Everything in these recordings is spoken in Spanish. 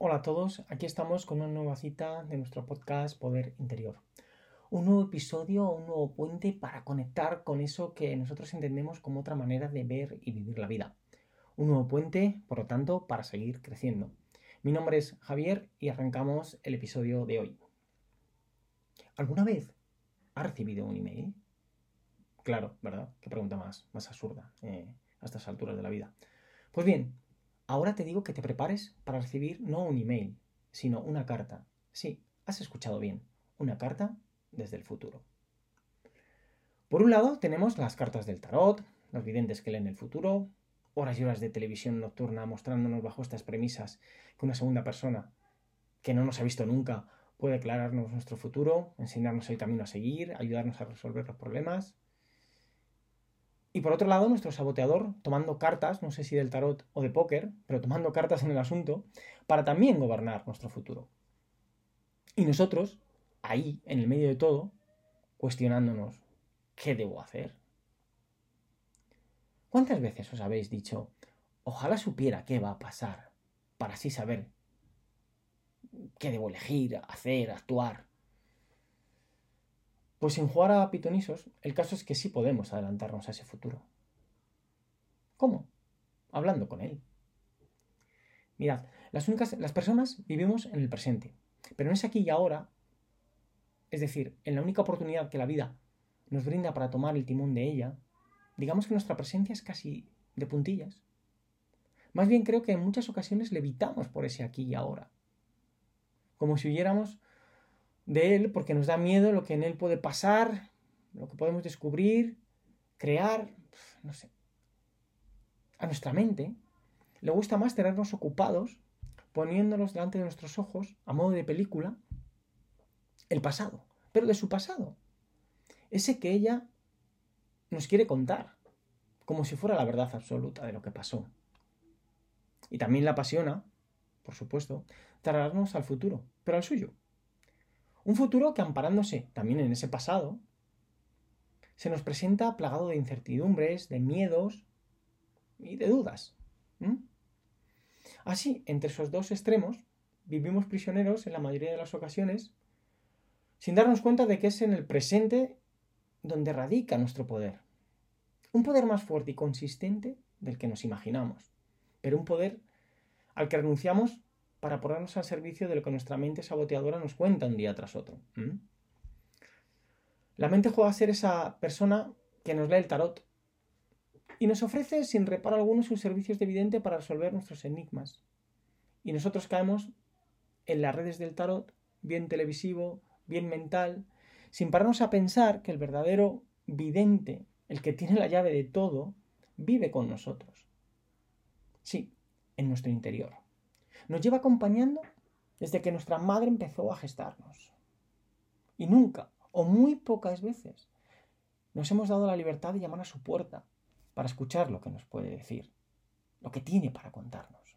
Hola a todos, aquí estamos con una nueva cita de nuestro podcast Poder Interior. Un nuevo episodio, un nuevo puente para conectar con eso que nosotros entendemos como otra manera de ver y vivir la vida. Un nuevo puente, por lo tanto, para seguir creciendo. Mi nombre es Javier y arrancamos el episodio de hoy. ¿Alguna vez ha recibido un email? Claro, ¿verdad? Qué pregunta más, más absurda eh, a estas alturas de la vida. Pues bien, Ahora te digo que te prepares para recibir no un email, sino una carta. Sí, has escuchado bien, una carta desde el futuro. Por un lado tenemos las cartas del tarot, los videntes que leen el futuro, horas y horas de televisión nocturna mostrándonos bajo estas premisas que una segunda persona que no nos ha visto nunca puede aclararnos nuestro futuro, enseñarnos el camino a seguir, ayudarnos a resolver los problemas. Y por otro lado, nuestro saboteador tomando cartas, no sé si del tarot o de póker, pero tomando cartas en el asunto, para también gobernar nuestro futuro. Y nosotros, ahí, en el medio de todo, cuestionándonos, ¿qué debo hacer? ¿Cuántas veces os habéis dicho, ojalá supiera qué va a pasar, para así saber qué debo elegir, hacer, actuar? Pues sin jugar a pitonisos, el caso es que sí podemos adelantarnos a ese futuro. ¿Cómo? Hablando con él. Mirad, las, únicas, las personas vivimos en el presente, pero no es aquí y ahora, es decir, en la única oportunidad que la vida nos brinda para tomar el timón de ella, digamos que nuestra presencia es casi de puntillas. Más bien creo que en muchas ocasiones levitamos por ese aquí y ahora, como si huyéramos de Él porque nos da miedo lo que en Él puede pasar, lo que podemos descubrir, crear, no sé. A nuestra mente le gusta más tenernos ocupados, poniéndonos delante de nuestros ojos, a modo de película, el pasado, pero de su pasado. Ese que ella nos quiere contar, como si fuera la verdad absoluta de lo que pasó. Y también la apasiona, por supuesto, traernos al futuro, pero al suyo, un futuro que amparándose también en ese pasado, se nos presenta plagado de incertidumbres, de miedos y de dudas. Así, entre esos dos extremos, vivimos prisioneros en la mayoría de las ocasiones, sin darnos cuenta de que es en el presente donde radica nuestro poder. Un poder más fuerte y consistente del que nos imaginamos, pero un poder al que renunciamos para ponernos al servicio de lo que nuestra mente saboteadora nos cuenta un día tras otro. La mente juega a ser esa persona que nos lee el tarot y nos ofrece sin reparo alguno sus servicios de vidente para resolver nuestros enigmas. Y nosotros caemos en las redes del tarot, bien televisivo, bien mental, sin pararnos a pensar que el verdadero vidente, el que tiene la llave de todo, vive con nosotros. Sí, en nuestro interior nos lleva acompañando desde que nuestra madre empezó a gestarnos. Y nunca, o muy pocas veces, nos hemos dado la libertad de llamar a su puerta para escuchar lo que nos puede decir, lo que tiene para contarnos.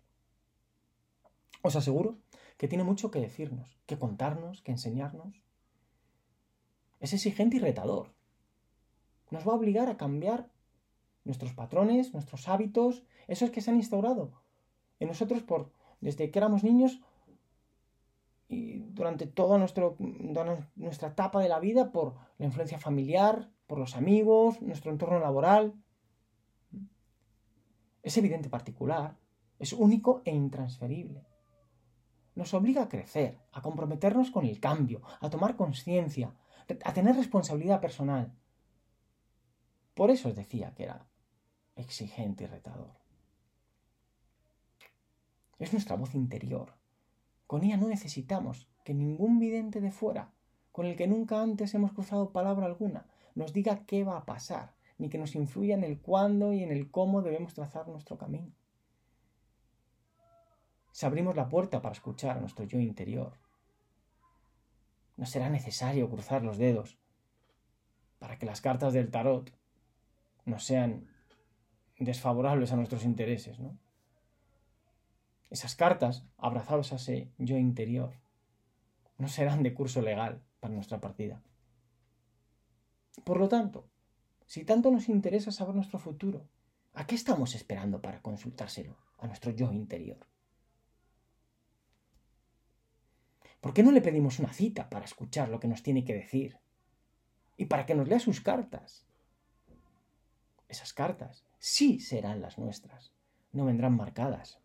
Os aseguro que tiene mucho que decirnos, que contarnos, que enseñarnos. Es exigente y retador. Nos va a obligar a cambiar nuestros patrones, nuestros hábitos, esos que se han instaurado en nosotros por desde que éramos niños y durante toda nuestra etapa de la vida por la influencia familiar, por los amigos, nuestro entorno laboral. Es evidente particular, es único e intransferible. Nos obliga a crecer, a comprometernos con el cambio, a tomar conciencia, a tener responsabilidad personal. Por eso os decía que era exigente y retador. Es nuestra voz interior. Con ella no necesitamos que ningún vidente de fuera, con el que nunca antes hemos cruzado palabra alguna, nos diga qué va a pasar, ni que nos influya en el cuándo y en el cómo debemos trazar nuestro camino. Si abrimos la puerta para escuchar a nuestro yo interior, no será necesario cruzar los dedos para que las cartas del tarot no sean desfavorables a nuestros intereses, ¿no? Esas cartas, abrazados a ese yo interior, no serán de curso legal para nuestra partida. Por lo tanto, si tanto nos interesa saber nuestro futuro, ¿a qué estamos esperando para consultárselo a nuestro yo interior? ¿Por qué no le pedimos una cita para escuchar lo que nos tiene que decir? Y para que nos lea sus cartas. Esas cartas sí serán las nuestras, no vendrán marcadas.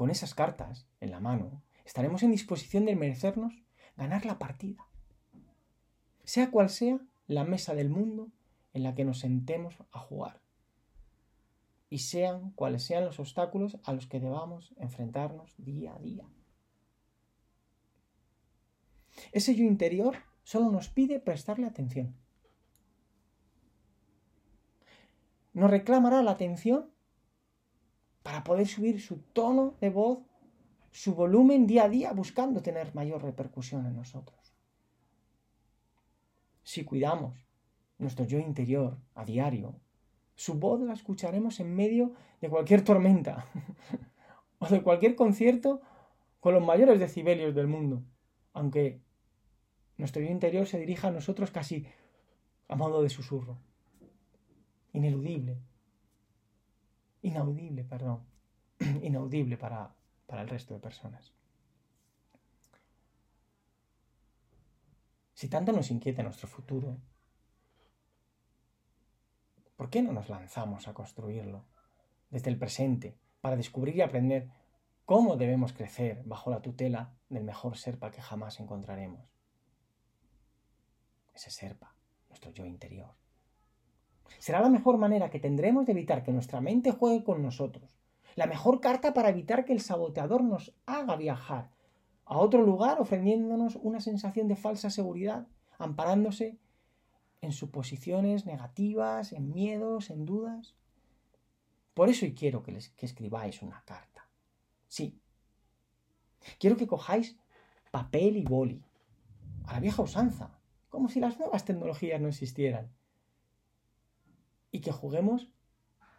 Con esas cartas en la mano, estaremos en disposición de merecernos ganar la partida. Sea cual sea la mesa del mundo en la que nos sentemos a jugar. Y sean cuales sean los obstáculos a los que debamos enfrentarnos día a día. Ese yo interior solo nos pide prestarle atención. Nos reclamará la atención para poder subir su tono de voz, su volumen día a día, buscando tener mayor repercusión en nosotros. Si cuidamos nuestro yo interior a diario, su voz la escucharemos en medio de cualquier tormenta o de cualquier concierto con los mayores decibelios del mundo, aunque nuestro yo interior se dirija a nosotros casi a modo de susurro. Ineludible. Inaudible, perdón. Inaudible para, para el resto de personas. Si tanto nos inquieta nuestro futuro, ¿por qué no nos lanzamos a construirlo desde el presente para descubrir y aprender cómo debemos crecer bajo la tutela del mejor serpa que jamás encontraremos? ese serpa, nuestro yo interior. Será la mejor manera que tendremos de evitar que nuestra mente juegue con nosotros. La mejor carta para evitar que el saboteador nos haga viajar a otro lugar ofreciéndonos una sensación de falsa seguridad, amparándose en suposiciones negativas, en miedos, en dudas. Por eso hoy quiero que, que escribáis una carta. Sí. Quiero que cojáis papel y boli, a la vieja usanza, como si las nuevas tecnologías no existieran. Y que juguemos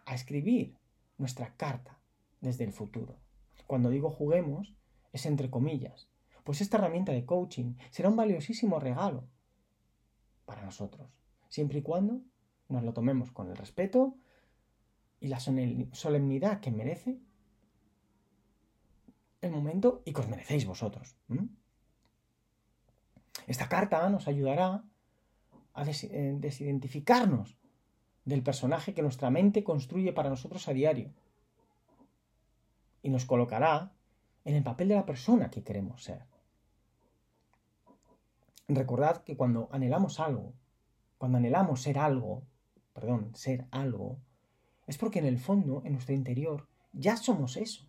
a escribir nuestra carta desde el futuro. Cuando digo juguemos, es entre comillas, pues esta herramienta de coaching será un valiosísimo regalo para nosotros, siempre y cuando nos lo tomemos con el respeto y la solemnidad que merece el momento y que os merecéis vosotros. Esta carta nos ayudará a eh, desidentificarnos del personaje que nuestra mente construye para nosotros a diario y nos colocará en el papel de la persona que queremos ser. Recordad que cuando anhelamos algo, cuando anhelamos ser algo, perdón, ser algo, es porque en el fondo, en nuestro interior, ya somos eso.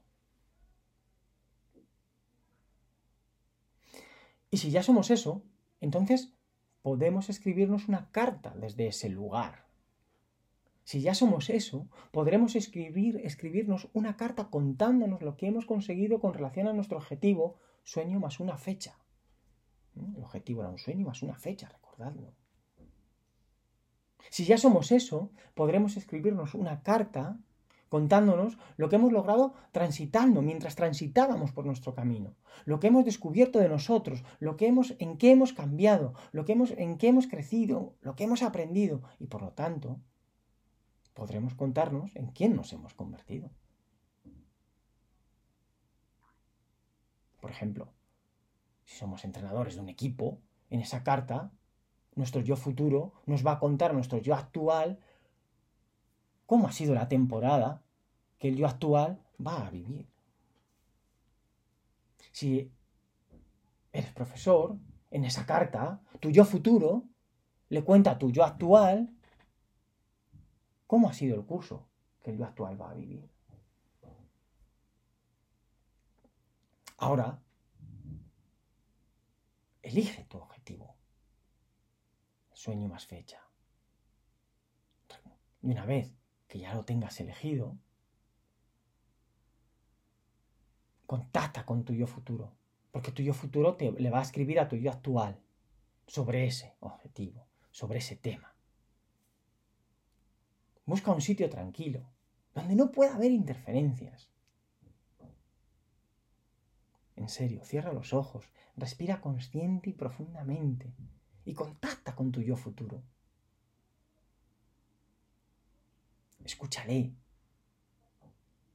Y si ya somos eso, entonces podemos escribirnos una carta desde ese lugar. Si ya somos eso, podremos escribir, escribirnos una carta contándonos lo que hemos conseguido con relación a nuestro objetivo, sueño más una fecha. ¿Mm? El objetivo era un sueño más una fecha, recordadlo. Si ya somos eso, podremos escribirnos una carta contándonos lo que hemos logrado transitando mientras transitábamos por nuestro camino, lo que hemos descubierto de nosotros, lo que hemos, en qué hemos cambiado, lo que hemos, en qué hemos crecido, lo que hemos aprendido y por lo tanto podremos contarnos en quién nos hemos convertido. Por ejemplo, si somos entrenadores de un equipo, en esa carta, nuestro yo futuro nos va a contar nuestro yo actual cómo ha sido la temporada que el yo actual va a vivir. Si eres profesor, en esa carta, tu yo futuro le cuenta a tu yo actual cómo ha sido el curso que el yo actual va a vivir. Ahora, elige tu objetivo, sueño más fecha. Y una vez que ya lo tengas elegido, contacta con tu yo futuro, porque tu yo futuro te, le va a escribir a tu yo actual sobre ese objetivo, sobre ese tema. Busca un sitio tranquilo, donde no pueda haber interferencias. En serio, cierra los ojos, respira consciente y profundamente y contacta con tu yo futuro. Escúchale.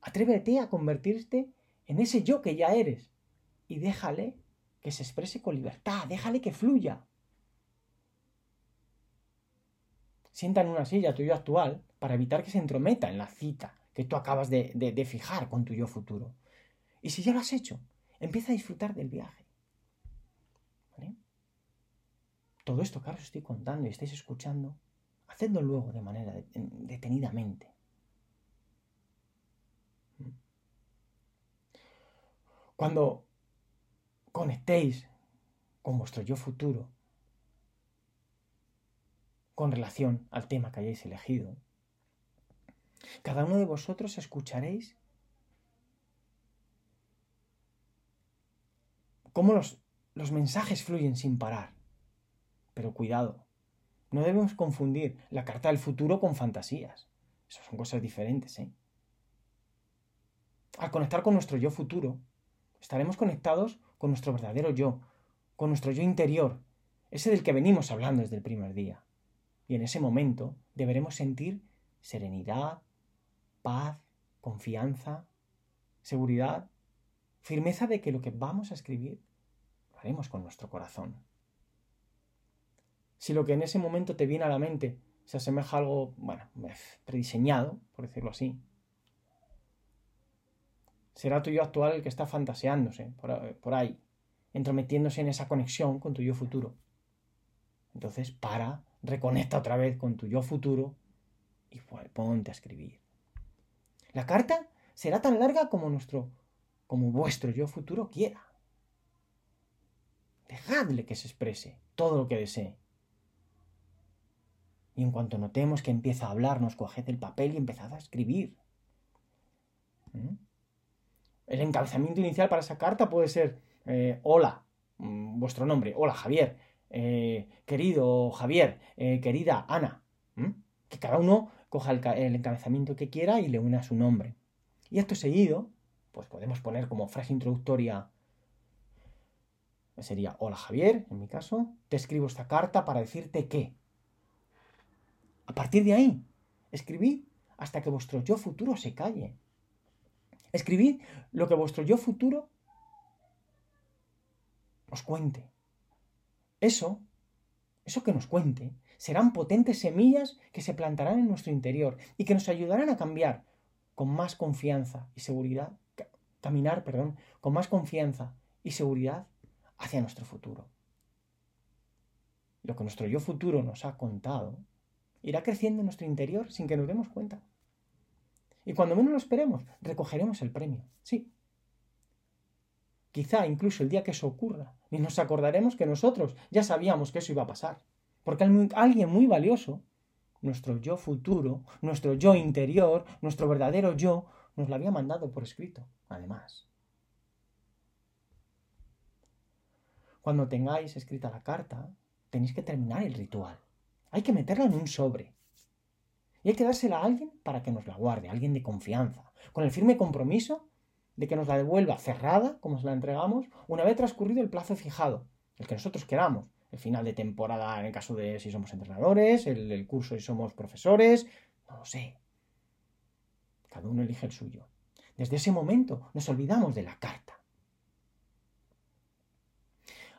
Atrévete a convertirte en ese yo que ya eres. y déjale que se exprese con libertad, déjale que fluya. Sienta en una silla tu yo actual para evitar que se entrometa en la cita que tú acabas de, de fijar con tu yo futuro. Y si ya lo has hecho, empieza a disfrutar del viaje. Todo esto que ahora os estoy contando y estáis escuchando, hacedlo luego de manera detenidamente. Cuando conectéis con vuestro yo futuro, con relación al tema que hayáis elegido, cada uno de vosotros escucharéis cómo los, los mensajes fluyen sin parar. Pero cuidado, no debemos confundir la carta del futuro con fantasías. Esas son cosas diferentes, ¿eh? Al conectar con nuestro yo futuro, estaremos conectados con nuestro verdadero yo, con nuestro yo interior, ese del que venimos hablando desde el primer día. Y en ese momento deberemos sentir serenidad, paz, confianza, seguridad, firmeza de que lo que vamos a escribir lo haremos con nuestro corazón. Si lo que en ese momento te viene a la mente se asemeja a algo, bueno, prediseñado, por decirlo así, será tu yo actual el que está fantaseándose por, ahí, entrometiéndose en esa conexión con tu yo futuro. Entonces, para, reconecta otra vez con tu yo futuro y ponte a escribir. La carta será tan larga como nuestro, como vuestro yo futuro quiera. Dejadle que se exprese todo lo que desee. Y en cuanto notemos que empieza a hablarnos, coged el papel y empezad a escribir. ¿Mm? El encabezamiento inicial para esa carta puede ser eh, hola, mm, vuestro nombre, hola Javier, eh, querido Javier, eh, querida Ana. Que cada uno coja el, encabezamiento que quiera y le una su nombre. Y esto seguido, pues podemos poner como frase introductoria, sería hola Javier, en mi caso, te escribo esta carta para decirte que. A partir de ahí, escribid hasta que vuestro yo futuro se calle. Escribid lo que vuestro yo futuro os cuente. Eso, eso que nos cuente, serán potentes semillas que se plantarán en nuestro interior y que nos ayudarán a cambiar con más confianza y seguridad, caminar, perdón, con más confianza y seguridad hacia nuestro futuro. Lo que nuestro yo futuro nos ha contado irá creciendo en nuestro interior sin que nos demos cuenta. Y cuando menos lo esperemos, recogeremos el premio. Sí. Quizá incluso el día que eso ocurra, ni nos acordaremos que nosotros ya sabíamos que eso iba a pasar. Porque alguien muy valioso, nuestro yo futuro, nuestro yo interior, nuestro verdadero yo, nos lo había mandado por escrito, además. Cuando tengáis escrita la carta, tenéis que terminar el ritual. Hay que meterla en un sobre. Y hay que dársela a alguien para que nos la guarde, alguien de confianza, con el firme compromiso de que nos la devuelva cerrada, como se la entregamos, una vez transcurrido el plazo fijado, el que nosotros queramos. El final de temporada en el caso de si somos entrenadores, el, el curso si somos profesores, no lo sé. Cada uno elige el suyo. Desde ese momento nos olvidamos de la carta.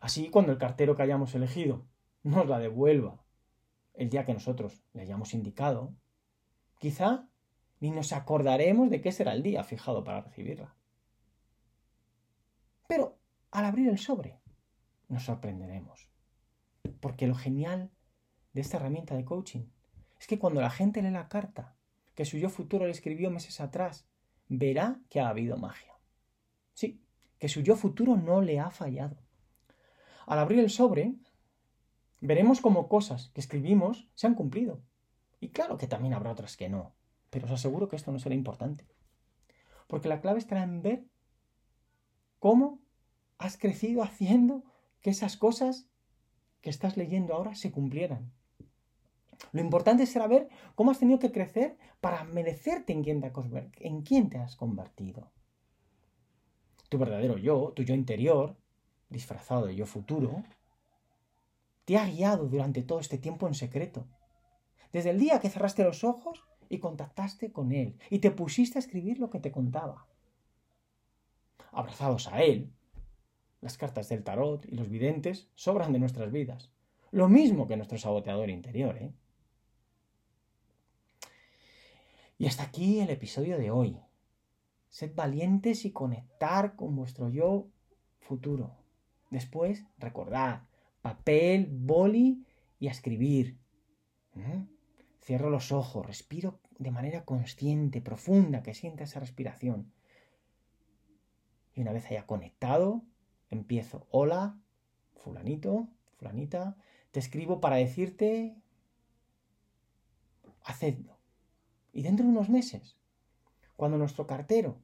Así, cuando el cartero que hayamos elegido nos la devuelva el día que nosotros le hayamos indicado, Quizá ni nos acordaremos de qué será el día fijado para recibirla. Al abrir el sobre, nos sorprenderemos. Porque lo genial de esta herramienta de coaching es que cuando la gente lee la carta que su yo futuro le escribió meses atrás, verá que ha habido magia. Sí, que su yo futuro no le ha fallado. Al abrir el sobre, veremos cómo cosas que escribimos se han cumplido y claro que también habrá otras que no, pero os aseguro que esto no será importante. Porque la clave estará en ver cómo has crecido haciendo que esas cosas que estás leyendo ahora se cumplieran. Lo importante será ver cómo has tenido que crecer para merecerte en quién te, en quién te has convertido. Tu verdadero yo, tu yo interior, disfrazado de yo futuro, te ha guiado durante todo este tiempo en secreto desde el día que cerraste los ojos y contactaste con él y te pusiste a escribir lo que te contaba. Abrazados a él, las cartas del tarot y los videntes sobran de nuestras vidas. Lo mismo que nuestro saboteador interior, ¿eh? Y hasta aquí el episodio de hoy. Sed valientes y conectar con vuestro yo futuro. Después, recordad, papel, boli y a escribir. ¿Mm? Cierro los ojos, respiro de manera consciente, profunda, que sienta esa respiración. Y una vez haya conectado, empiezo. Hola, fulanito, fulanita, te escribo para decirte, hacedlo. Y dentro de unos meses, cuando nuestro cartero,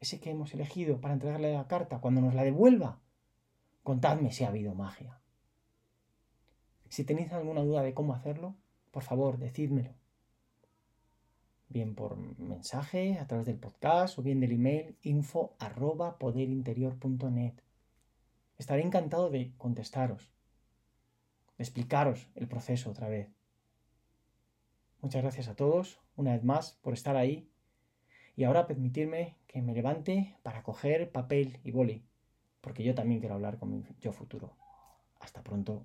ese que hemos elegido para entregarle la carta, cuando nos la devuelva, contadme si ha habido magia. Si tenéis alguna duda de cómo hacerlo, por favor, decídmelo. Bien por mensaje, a través del podcast o bien del email info arroba poderinterior.net. Estaré encantado de contestaros, de explicaros el proceso otra vez. Muchas gracias a todos, una vez más, por estar ahí. Y ahora permitirme que me levante para coger papel y boli, porque yo también quiero hablar con mi yo futuro. Hasta pronto.